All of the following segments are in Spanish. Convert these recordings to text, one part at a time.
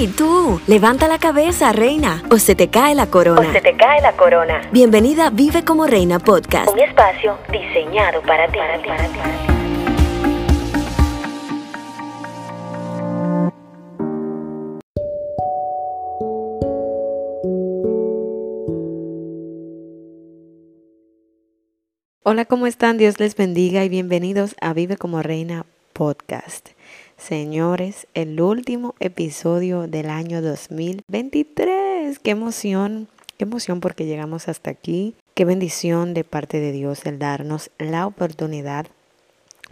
Hey, tú, levanta la cabeza, reina, o se te cae la corona. O se te cae la corona. Bienvenida a Vive como Reina Podcast. Un espacio diseñado para ti. Para ti, para ti. Hola, ¿cómo están? Dios les bendiga y bienvenidos a Vive como Reina Podcast. Señores, el último episodio del año 2023. Qué emoción, qué emoción porque llegamos hasta aquí. Qué bendición de parte de Dios el darnos la oportunidad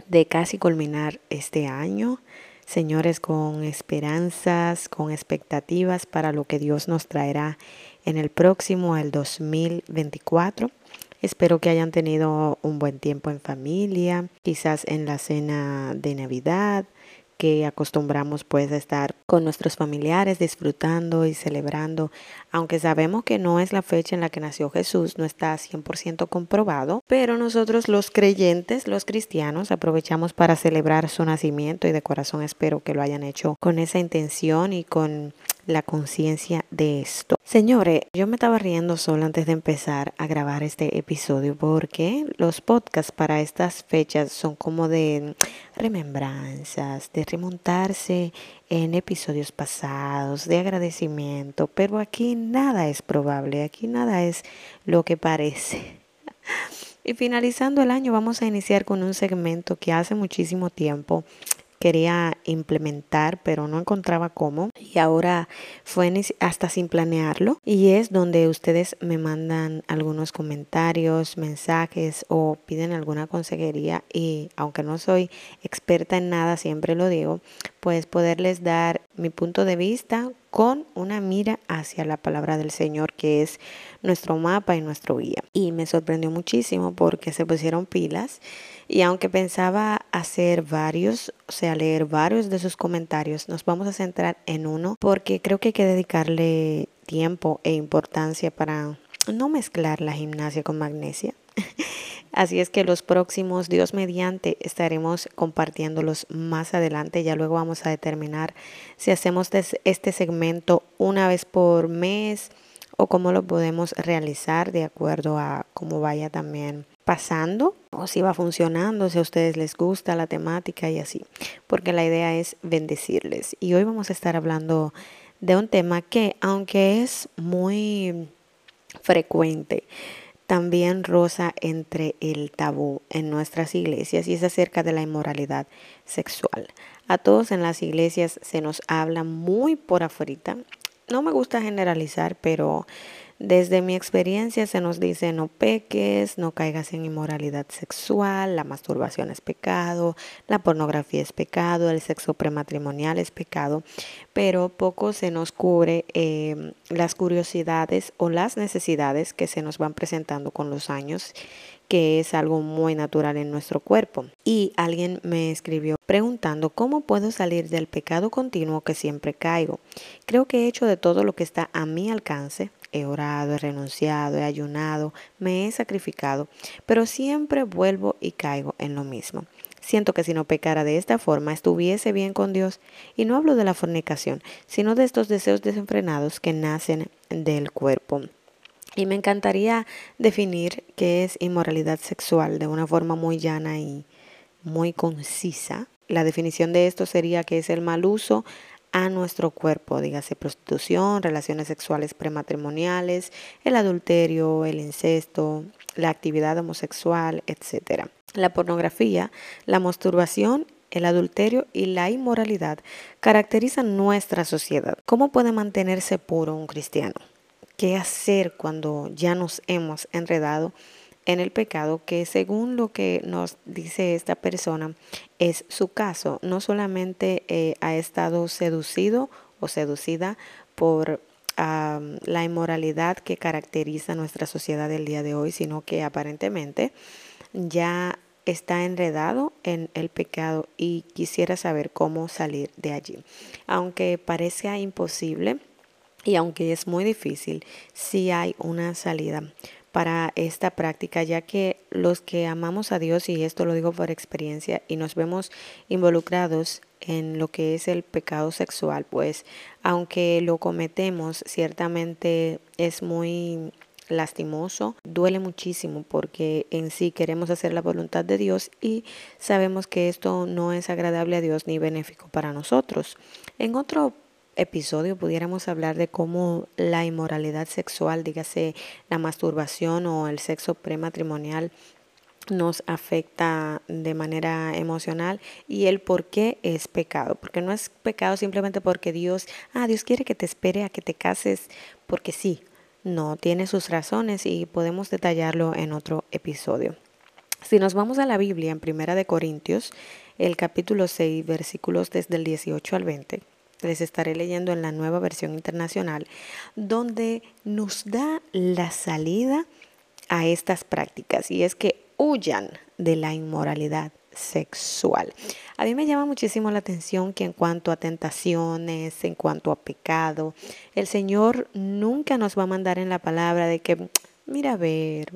de casi culminar este año. Señores, con esperanzas, con expectativas para lo que Dios nos traerá en el próximo, el 2024. Espero que hayan tenido un buen tiempo en familia, quizás en la cena de Navidad, que acostumbramos pues a estar con nuestros familiares disfrutando y celebrando, aunque sabemos que no es la fecha en la que nació Jesús, no está 100% comprobado, pero nosotros los creyentes, los cristianos, aprovechamos para celebrar su nacimiento y de corazón espero que lo hayan hecho con esa intención y con la conciencia de esto. Señores, yo me estaba riendo solo antes de empezar a grabar este episodio porque los podcasts para estas fechas son como de remembranzas, de remontarse en episodios pasados, de agradecimiento, pero aquí nada es probable, aquí nada es lo que parece. Y finalizando el año vamos a iniciar con un segmento que hace muchísimo tiempo quería implementar, pero no encontraba cómo. Y ahora fue hasta sin planearlo. Y es donde ustedes me mandan algunos comentarios, mensajes o piden alguna consejería. Y aunque no soy experta en nada, siempre lo digo, pues poderles dar mi punto de vista con una mira hacia la palabra del Señor, que es nuestro mapa y nuestro guía. Y me sorprendió muchísimo porque se pusieron pilas y aunque pensaba hacer varios, o sea, leer varios de sus comentarios, nos vamos a centrar en uno porque creo que hay que dedicarle tiempo e importancia para no mezclar la gimnasia con magnesia. Así es que los próximos, Dios mediante, estaremos compartiéndolos más adelante. Ya luego vamos a determinar si hacemos este segmento una vez por mes o cómo lo podemos realizar de acuerdo a cómo vaya también pasando o si va funcionando, si a ustedes les gusta la temática y así, porque la idea es bendecirles. Y hoy vamos a estar hablando de un tema que, aunque es muy frecuente, también roza entre el tabú en nuestras iglesias y es acerca de la inmoralidad sexual. A todos en las iglesias se nos habla muy por afuera. No me gusta generalizar, pero desde mi experiencia se nos dice no peques, no caigas en inmoralidad sexual, la masturbación es pecado, la pornografía es pecado, el sexo prematrimonial es pecado, pero poco se nos cubre em, las curiosidades o las necesidades que se nos van presentando con los años que es algo muy natural en nuestro cuerpo. Y alguien me escribió preguntando cómo puedo salir del pecado continuo que siempre caigo. Creo que he hecho de todo lo que está a mi alcance He orado, he renunciado, he ayunado, me he sacrificado, pero siempre vuelvo y caigo en lo mismo. Siento que si no pecara de esta forma estuviese bien con Dios. Y no hablo de la fornicación, sino de estos deseos desenfrenados que nacen del cuerpo. Y me encantaría definir qué es inmoralidad sexual de una forma muy llana y muy concisa. La definición de esto sería que es el mal uso a nuestro cuerpo, dígase prostitución, relaciones sexuales prematrimoniales, el adulterio, el incesto, la actividad homosexual, etc. La pornografía, la masturbación el adulterio y la inmoralidad caracterizan nuestra sociedad. ¿Cómo puede mantenerse puro un cristiano? ¿Qué hacer cuando ya nos hemos enredado en el pecado que según lo que nos dice esta persona es su caso. No solamente eh, ha estado seducido o seducida por la inmoralidad que caracteriza nuestra sociedad del día de hoy, sino que aparentemente ya está enredado en el pecado y quisiera saber cómo salir de allí. Aunque parezca imposible y aunque es muy difícil, sí hay una salida para esta práctica, ya que los que amamos a Dios, y esto lo digo por experiencia, y nos vemos involucrados en lo que es el pecado sexual, pues aunque lo cometemos, ciertamente es muy lastimoso, duele muchísimo porque en sí queremos hacer la voluntad de Dios y sabemos que esto no es agradable a Dios ni benéfico para nosotros. En otro episodio pudiéramos hablar de cómo la inmoralidad sexual, dígase la masturbación o el sexo prematrimonial, nos afecta de manera emocional y el por qué es pecado, porque no es pecado simplemente porque Dios, ah, Dios quiere que te espere a que te cases porque sí, no, tiene sus razones y podemos detallarlo en otro episodio. Si nos vamos a la Biblia en Primera de Corintios, el capítulo 6, versículos desde el 18 al 20, les estaré leyendo en la nueva versión internacional, donde nos da la salida a estas prácticas y es que huyan de la inmoralidad sexual. A mí me llama muchísimo la atención que en cuanto a tentaciones, en cuanto a pecado, el Señor nunca nos va a mandar en la palabra de que, mira, a ver,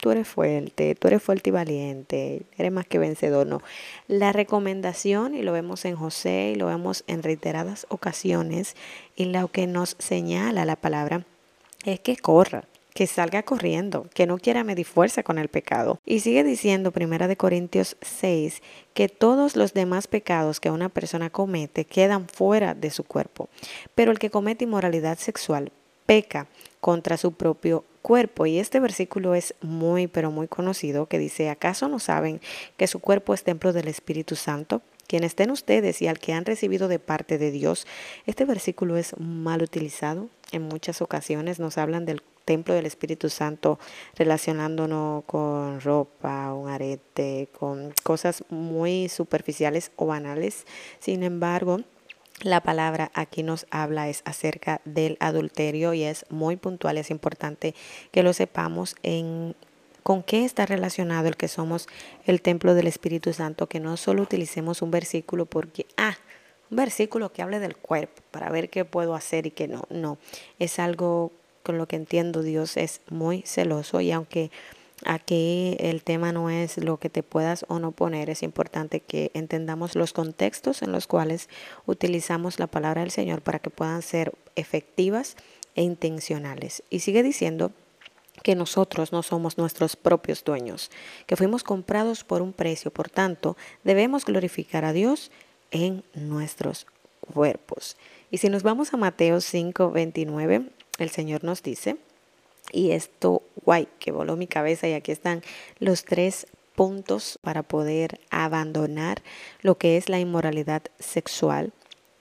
tú eres fuerte, tú eres fuerte y valiente, eres más que vencedor, no. La recomendación, y lo vemos en José y lo vemos en reiteradas ocasiones, y lo que nos señala la palabra, es que corra, que salga corriendo, que no quiera medir fuerza con el pecado. Y sigue diciendo Primera de Corintios 6 que todos los demás pecados que una persona comete quedan fuera de su cuerpo, pero el que comete inmoralidad sexual peca contra su propio cuerpo. Y este versículo es muy, pero muy conocido, que dice, ¿acaso no saben que su cuerpo es templo del Espíritu Santo? quien estén ustedes y al que han recibido de parte de Dios. Este versículo es mal utilizado. En muchas ocasiones nos hablan del templo del Espíritu Santo relacionándonos con ropa, un arete, con cosas muy superficiales o banales. Sin embargo, la palabra aquí nos habla es acerca del adulterio y es muy puntual, es importante que lo sepamos en con qué está relacionado el que somos el templo del Espíritu Santo, que no solo utilicemos un versículo porque, ah, un versículo que hable del cuerpo para ver qué puedo hacer y qué no, no, es algo con lo que entiendo Dios es muy celoso y aunque aquí el tema no es lo que te puedas o no poner, es importante que entendamos los contextos en los cuales utilizamos la palabra del Señor para que puedan ser efectivas e intencionales. Y sigue diciendo que nosotros no somos nuestros propios dueños, que fuimos comprados por un precio, por tanto, debemos glorificar a Dios en nuestros cuerpos. Y si nos vamos a Mateo 5, 29, el Señor nos dice, y esto, guay, que voló mi cabeza y aquí están los tres puntos para poder abandonar lo que es la inmoralidad sexual.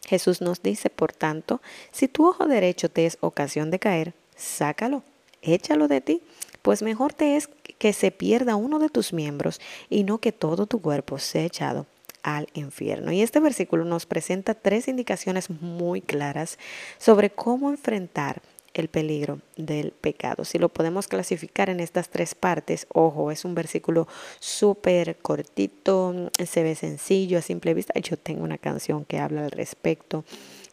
Jesús nos dice, por tanto, si tu ojo derecho te es ocasión de caer, sácalo, échalo de ti, pues mejor te es que se pierda uno de tus miembros y no que todo tu cuerpo sea echado al infierno. Y este versículo nos presenta tres indicaciones muy claras sobre cómo enfrentar el peligro del pecado. Si lo podemos clasificar en estas tres partes, ojo, es un versículo súper cortito, se ve sencillo a simple vista. Yo tengo una canción que habla al respecto,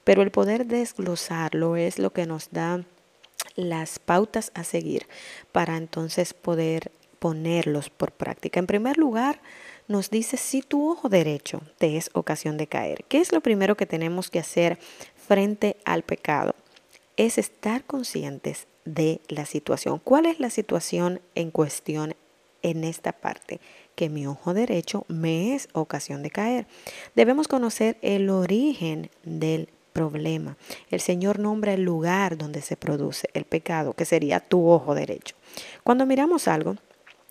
pero el poder desglosarlo es lo que nos da las pautas a seguir para entonces poder ponerlos por práctica. En primer lugar, nos dice si tu ojo derecho te es ocasión de caer. ¿Qué es lo primero que tenemos que hacer frente al pecado? Es estar conscientes de la situación. ¿Cuál es la situación en cuestión en esta parte? Que mi ojo derecho me es ocasión de caer. Debemos conocer el origen del problema. El Señor nombra el lugar donde se produce el pecado, que sería tu ojo derecho. Cuando miramos algo,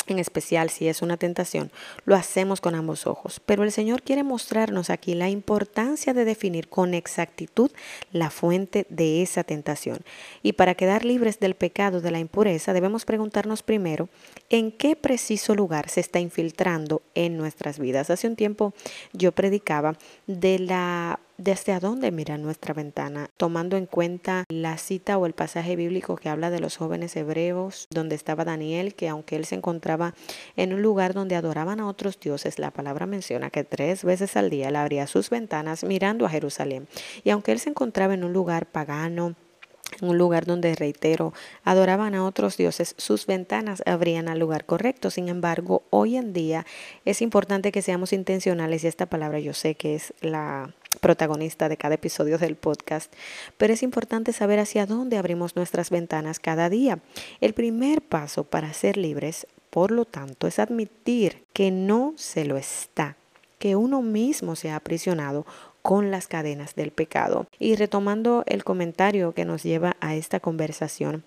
en especial si es una tentación, lo hacemos con ambos ojos. Pero el Señor quiere mostrarnos aquí la importancia de definir con exactitud la fuente de esa tentación. Y para quedar libres del pecado de la impureza, debemos preguntarnos primero en qué preciso lugar se está infiltrando en nuestras vidas. Hace un tiempo yo predicaba de la desde dónde mira nuestra ventana, tomando en cuenta la cita o el pasaje bíblico que habla de los jóvenes hebreos, donde estaba Daniel, que aunque él se encontraba en un lugar donde adoraban a otros dioses, la palabra menciona que tres veces al día él abría sus ventanas mirando a Jerusalén. Y aunque él se encontraba en un lugar pagano, en un lugar donde, reitero, adoraban a otros dioses, sus ventanas abrían al lugar correcto. Sin embargo, hoy en día es importante que seamos intencionales y esta palabra yo sé que es la protagonista de cada episodio del podcast, pero es importante saber hacia dónde abrimos nuestras ventanas cada día. El primer paso para ser libres, por lo tanto, es admitir que no se lo está, que uno mismo se ha aprisionado con las cadenas del pecado. Y retomando el comentario que nos lleva a esta conversación,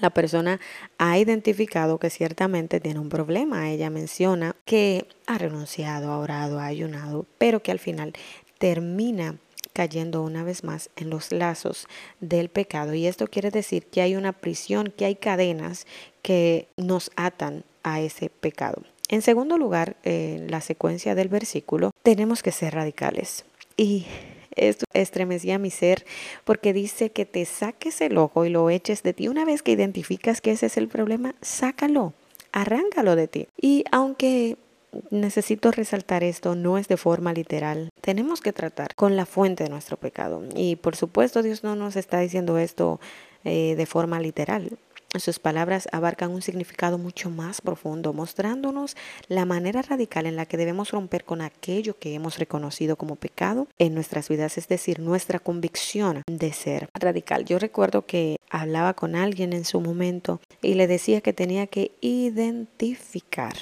la persona ha identificado que ciertamente tiene un problema. Ella menciona que ha renunciado, ha orado, ha ayunado, pero que al final termina cayendo una vez más en los lazos del pecado. Y esto quiere decir que hay una prisión, que hay cadenas que nos atan a ese pecado. En segundo lugar, en la secuencia del versículo, tenemos que ser radicales. Y esto estremecía mi ser porque dice que te saques el ojo y lo eches de ti. Una vez que identificas que ese es el problema, sácalo, arráncalo de ti. Y aunque necesito resaltar esto, no es de forma literal. Tenemos que tratar con la fuente de nuestro pecado. Y por supuesto Dios no nos está diciendo esto eh, de forma literal. Sus palabras abarcan un significado mucho más profundo, mostrándonos la manera radical en la que debemos romper con aquello que hemos reconocido como pecado en nuestras vidas, es decir, nuestra convicción de ser radical. Yo recuerdo que hablaba con alguien en su momento y le decía que tenía que identificar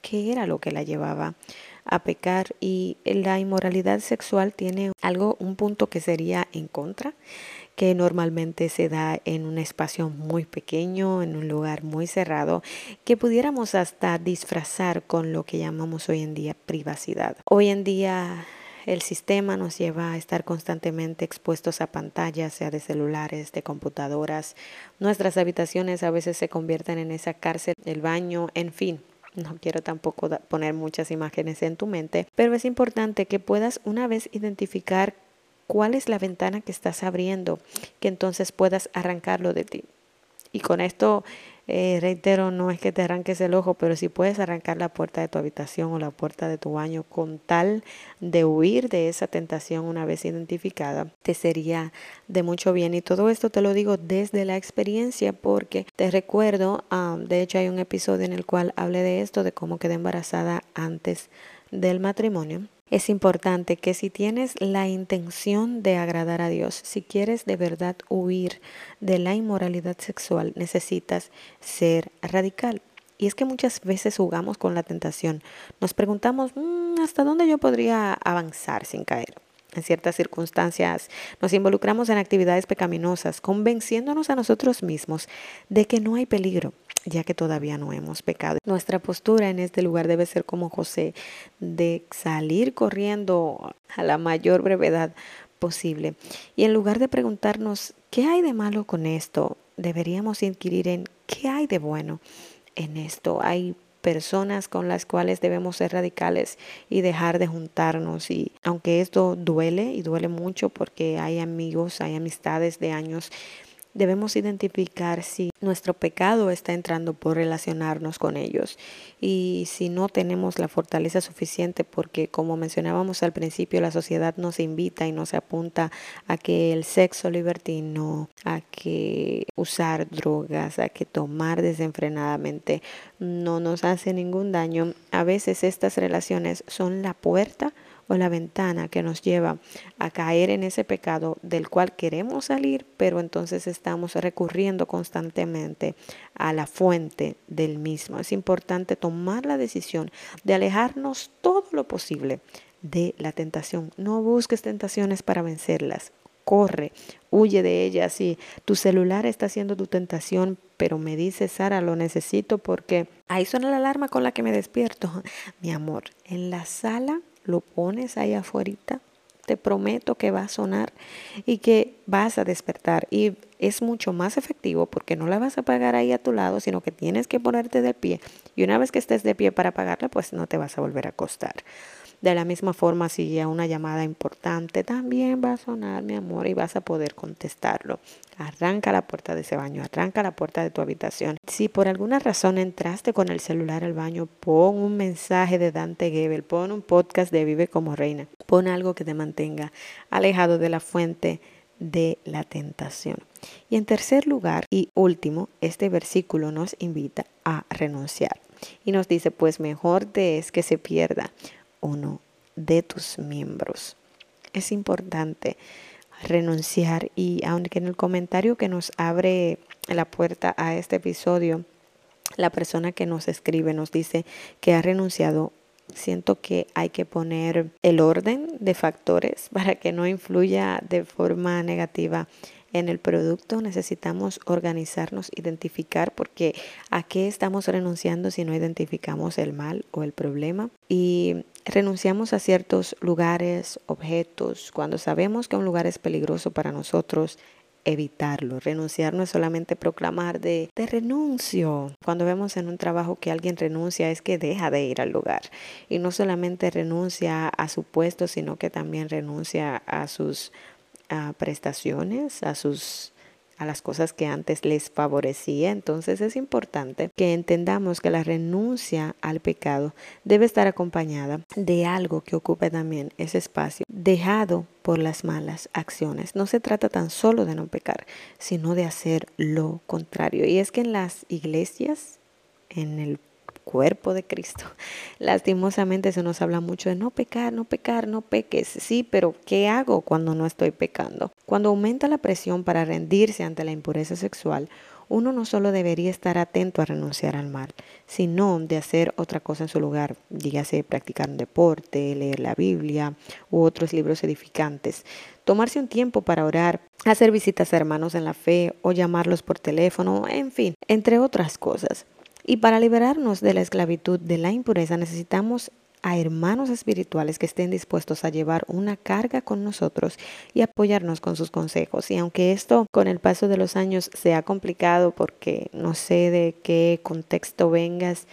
qué era lo que la llevaba a pecar y la inmoralidad sexual tiene algo, un punto que sería en contra que normalmente se da en un espacio muy pequeño, en un lugar muy cerrado, que pudiéramos hasta disfrazar con lo que llamamos hoy en día privacidad. Hoy en día el sistema nos lleva a estar constantemente expuestos a pantallas, sea de celulares, de computadoras. Nuestras habitaciones a veces se convierten en esa cárcel, el baño, en fin. No quiero tampoco poner muchas imágenes en tu mente, pero es importante que puedas una vez identificar cuál es la ventana que estás abriendo, que entonces puedas arrancarlo de ti. Y con esto, eh, reitero, no es que te arranques el ojo, pero si puedes arrancar la puerta de tu habitación o la puerta de tu baño con tal de huir de esa tentación una vez identificada, te sería de mucho bien. Y todo esto te lo digo desde la experiencia porque te recuerdo, ah, de hecho hay un episodio en el cual hablé de esto, de cómo quedé embarazada antes del matrimonio es importante que si tienes la intención de agradar a Dios, si quieres de verdad huir de la inmoralidad sexual, necesitas ser radical. Y es que muchas veces jugamos con la tentación. Nos preguntamos, mm, ¿hasta dónde yo podría avanzar sin caer? En ciertas circunstancias nos involucramos en actividades pecaminosas, convenciéndonos a nosotros mismos de que no hay peligro, ya que todavía no hemos pecado. Nuestra postura en este lugar debe ser como José, de salir corriendo a la mayor brevedad posible. Y en lugar de preguntarnos, ¿qué hay de malo con esto? Deberíamos inquirir en qué hay de bueno en esto. Hay personas con las cuales debemos ser radicales y dejar de juntarnos. Y aunque esto duele y duele mucho porque hay amigos, hay amistades de años debemos identificar si nuestro pecado está entrando por relacionarnos con ellos y si no tenemos la fortaleza suficiente porque como mencionábamos al principio la sociedad nos invita y nos apunta a que el sexo libertino, a que usar drogas, a que tomar desenfrenadamente no nos hace ningún daño. A veces estas relaciones son la puerta o la ventana que nos lleva a caer en ese pecado del cual queremos salir, pero entonces estamos recurriendo constantemente a la fuente del mismo. Es importante tomar la decisión de alejarnos todo lo posible de la tentación. No busques tentaciones para vencerlas. Corre, huye de ellas. Si tu celular está siendo tu tentación, pero me dice Sara, lo necesito porque ahí suena la alarma con la que me despierto. Mi amor, en la sala lo pones ahí afuera, te prometo que va a sonar y que vas a despertar. Y es mucho más efectivo porque no la vas a pagar ahí a tu lado, sino que tienes que ponerte de pie. Y una vez que estés de pie para pagarla, pues no te vas a volver a acostar. De la misma forma, si a una llamada importante, también va a sonar, mi amor, y vas a poder contestarlo. Arranca la puerta de ese baño, arranca la puerta de tu habitación. Si por alguna razón entraste con el celular al baño, pon un mensaje de Dante Gebel, pon un podcast de Vive como Reina, pon algo que te mantenga alejado de la fuente de la tentación. Y en tercer lugar y último, este versículo nos invita a renunciar. Y nos dice, pues mejor te es que se pierda uno de tus miembros. Es importante renunciar y aunque en el comentario que nos abre la puerta a este episodio, la persona que nos escribe nos dice que ha renunciado siento que hay que poner el orden de factores para que no influya de forma negativa en el producto. Necesitamos organizarnos, identificar porque a qué estamos renunciando si no identificamos el mal o el problema. Y renunciamos a ciertos lugares, objetos, cuando sabemos que un lugar es peligroso para nosotros, evitarlo. Renunciar no es solamente proclamar de, de renuncio. Cuando vemos en un trabajo que alguien renuncia es que deja de ir al lugar. Y no solamente renuncia a su puesto, sino que también renuncia a sus prestaciones, a sus a las cosas que antes les favorecía. Entonces es importante que entendamos que la renuncia al pecado debe estar acompañada de algo que ocupe también ese espacio dejado por las malas acciones. No se trata tan solo de no pecar, sino de hacer lo contrario. Y es que en las iglesias, en el cuerpo de Cristo. Lastimosamente se nos habla mucho de no pecar, no pecar, no peques. Sí, pero ¿qué hago cuando no estoy pecando? Cuando aumenta la presión para rendirse ante la impureza sexual, uno no solo debería estar atento a renunciar al mal, sino de hacer otra cosa en su lugar, dígase practicar un deporte, leer la Biblia u otros libros edificantes, tomarse un tiempo para orar, hacer visitas a hermanos en la fe o llamarlos por teléfono, en fin, entre otras cosas. Y para liberarnos de la esclavitud de la impureza necesitamos a hermanos espirituales que estén dispuestos a llevar una carga con nosotros y apoyarnos con sus consejos. Y aunque esto con el paso de los años se ha complicado porque no sé de qué contexto vengas,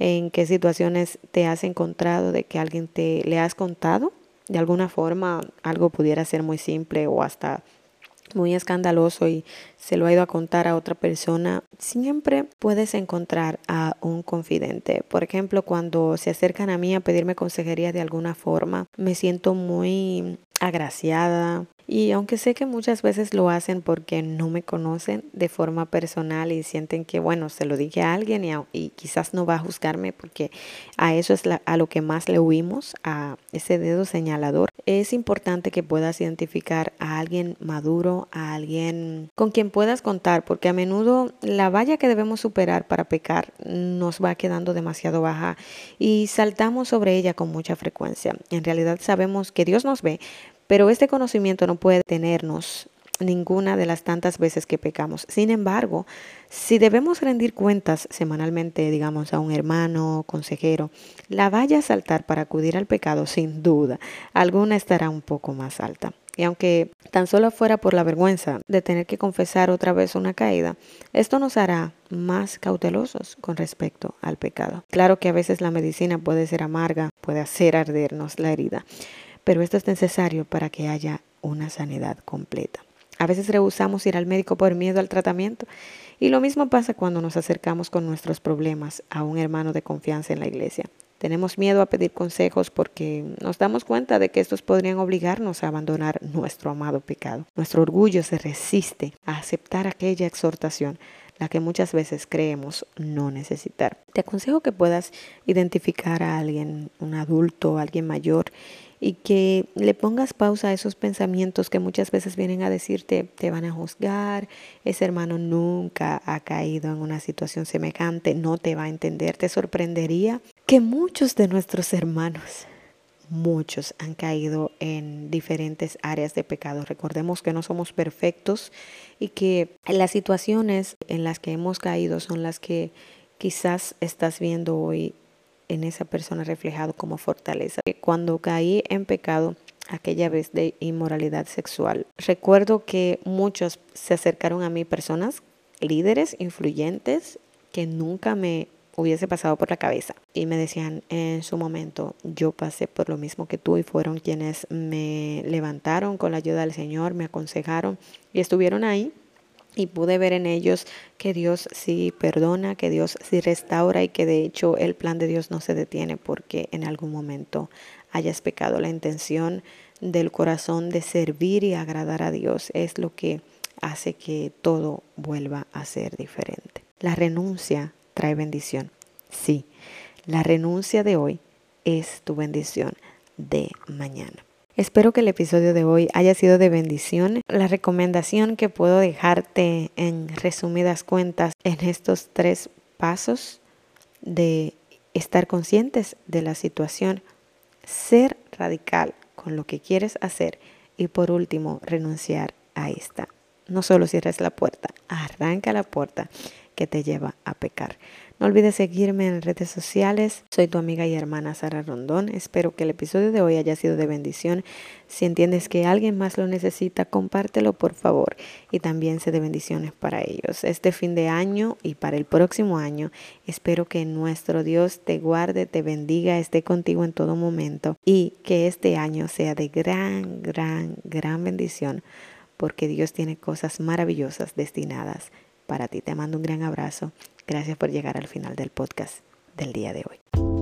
en qué situaciones te has encontrado, de que alguien te le has contado, de alguna forma algo pudiera ser muy simple o hasta muy escandaloso y se lo ha ido a contar a otra persona, siempre puedes encontrar a un confidente. Por ejemplo, cuando se acercan a mí a pedirme consejería de alguna forma, me siento muy agraciada, y aunque sé que muchas veces lo hacen porque no me conocen de forma personal y sienten que, bueno, se lo dije a alguien y, quizás no va a juzgarme porque a eso es a lo que más le huimos, a ese dedo señalador, es importante que puedas identificar a alguien maduro, a alguien con quien puedas contar, porque a menudo la valla que debemos superar para pecar nos va quedando demasiado baja y saltamos sobre ella con mucha frecuencia. En realidad sabemos que Dios nos ve, pero este conocimiento no puede tenernos ninguna de las tantas veces que pecamos. Sin embargo, si debemos rendir cuentas semanalmente, digamos, a un hermano, consejero, la vaya a saltar para acudir al pecado, sin duda, alguna estará un poco más alta. Y aunque tan solo fuera por la vergüenza de tener que confesar otra vez una caída, esto nos hará más cautelosos con respecto al pecado. Claro que a veces la medicina puede ser amarga, puede hacer ardernos la herida, pero esto es necesario para que haya una sanidad completa. A veces rehusamos ir al médico por miedo al tratamiento y lo mismo pasa cuando nos acercamos con nuestros problemas a un hermano de confianza en la iglesia. Tenemos miedo a pedir consejos porque nos damos cuenta de que estos podrían obligarnos a abandonar nuestro amado pecado. Nuestro orgullo se resiste a aceptar aquella exhortación, la que muchas veces creemos no necesitar. Te aconsejo que puedas identificar a alguien, un adulto, alguien mayor, y que le pongas pausa a esos pensamientos que muchas veces vienen a decirte, te van a juzgar, ese hermano nunca ha caído en una situación semejante, no te va a entender, te sorprendería que muchos de nuestros hermanos muchos han caído en diferentes áreas de pecado. Recordemos que no somos perfectos y que las situaciones en las que hemos caído son las que quizás estás viendo hoy en esa persona reflejado como fortaleza. Cuando caí en pecado, aquella vez de inmoralidad sexual, recuerdo que muchos se acercaron a mí, personas, líderes, influyentes, que nunca me hubiese pasado por la cabeza. Y me decían en su momento yo pasé por lo mismo que tú y fueron quienes me levantaron con la ayuda del Señor, me aconsejaron y estuvieron ahí y pude ver en ellos que Dios sí perdona, que Dios sí restaura y que de hecho el plan de Dios no se detiene porque en algún momento hayas pecado. La intención del corazón de servir y agradar a Dios es lo que hace que todo vuelva a ser diferente. La renuncia trae bendición. Sí, la renuncia de hoy es tu bendición de mañana. Espero que el episodio de hoy haya sido de bendición. La recomendación que puedo dejarte en resumidas cuentas en estos tres pasos de estar conscientes de la situación, ser radical con lo que quieres hacer y por último renunciar a esta. No solo cierres la puerta, arranca la puerta que te lleva a pecar. No olvides seguirme en redes sociales. Soy tu amiga y hermana Sara Rondón. Espero que el episodio de hoy haya sido de bendición. Si entiendes que alguien más lo necesita, compártelo por favor y también sé de bendiciones para ellos. Este fin de año y para el próximo año, espero que nuestro Dios te guarde, te bendiga, esté contigo en todo momento y que este año sea de gran, gran, gran bendición porque Dios tiene cosas maravillosas destinadas para ti. Te mando un gran abrazo. Gracias por llegar al final del podcast del día de hoy.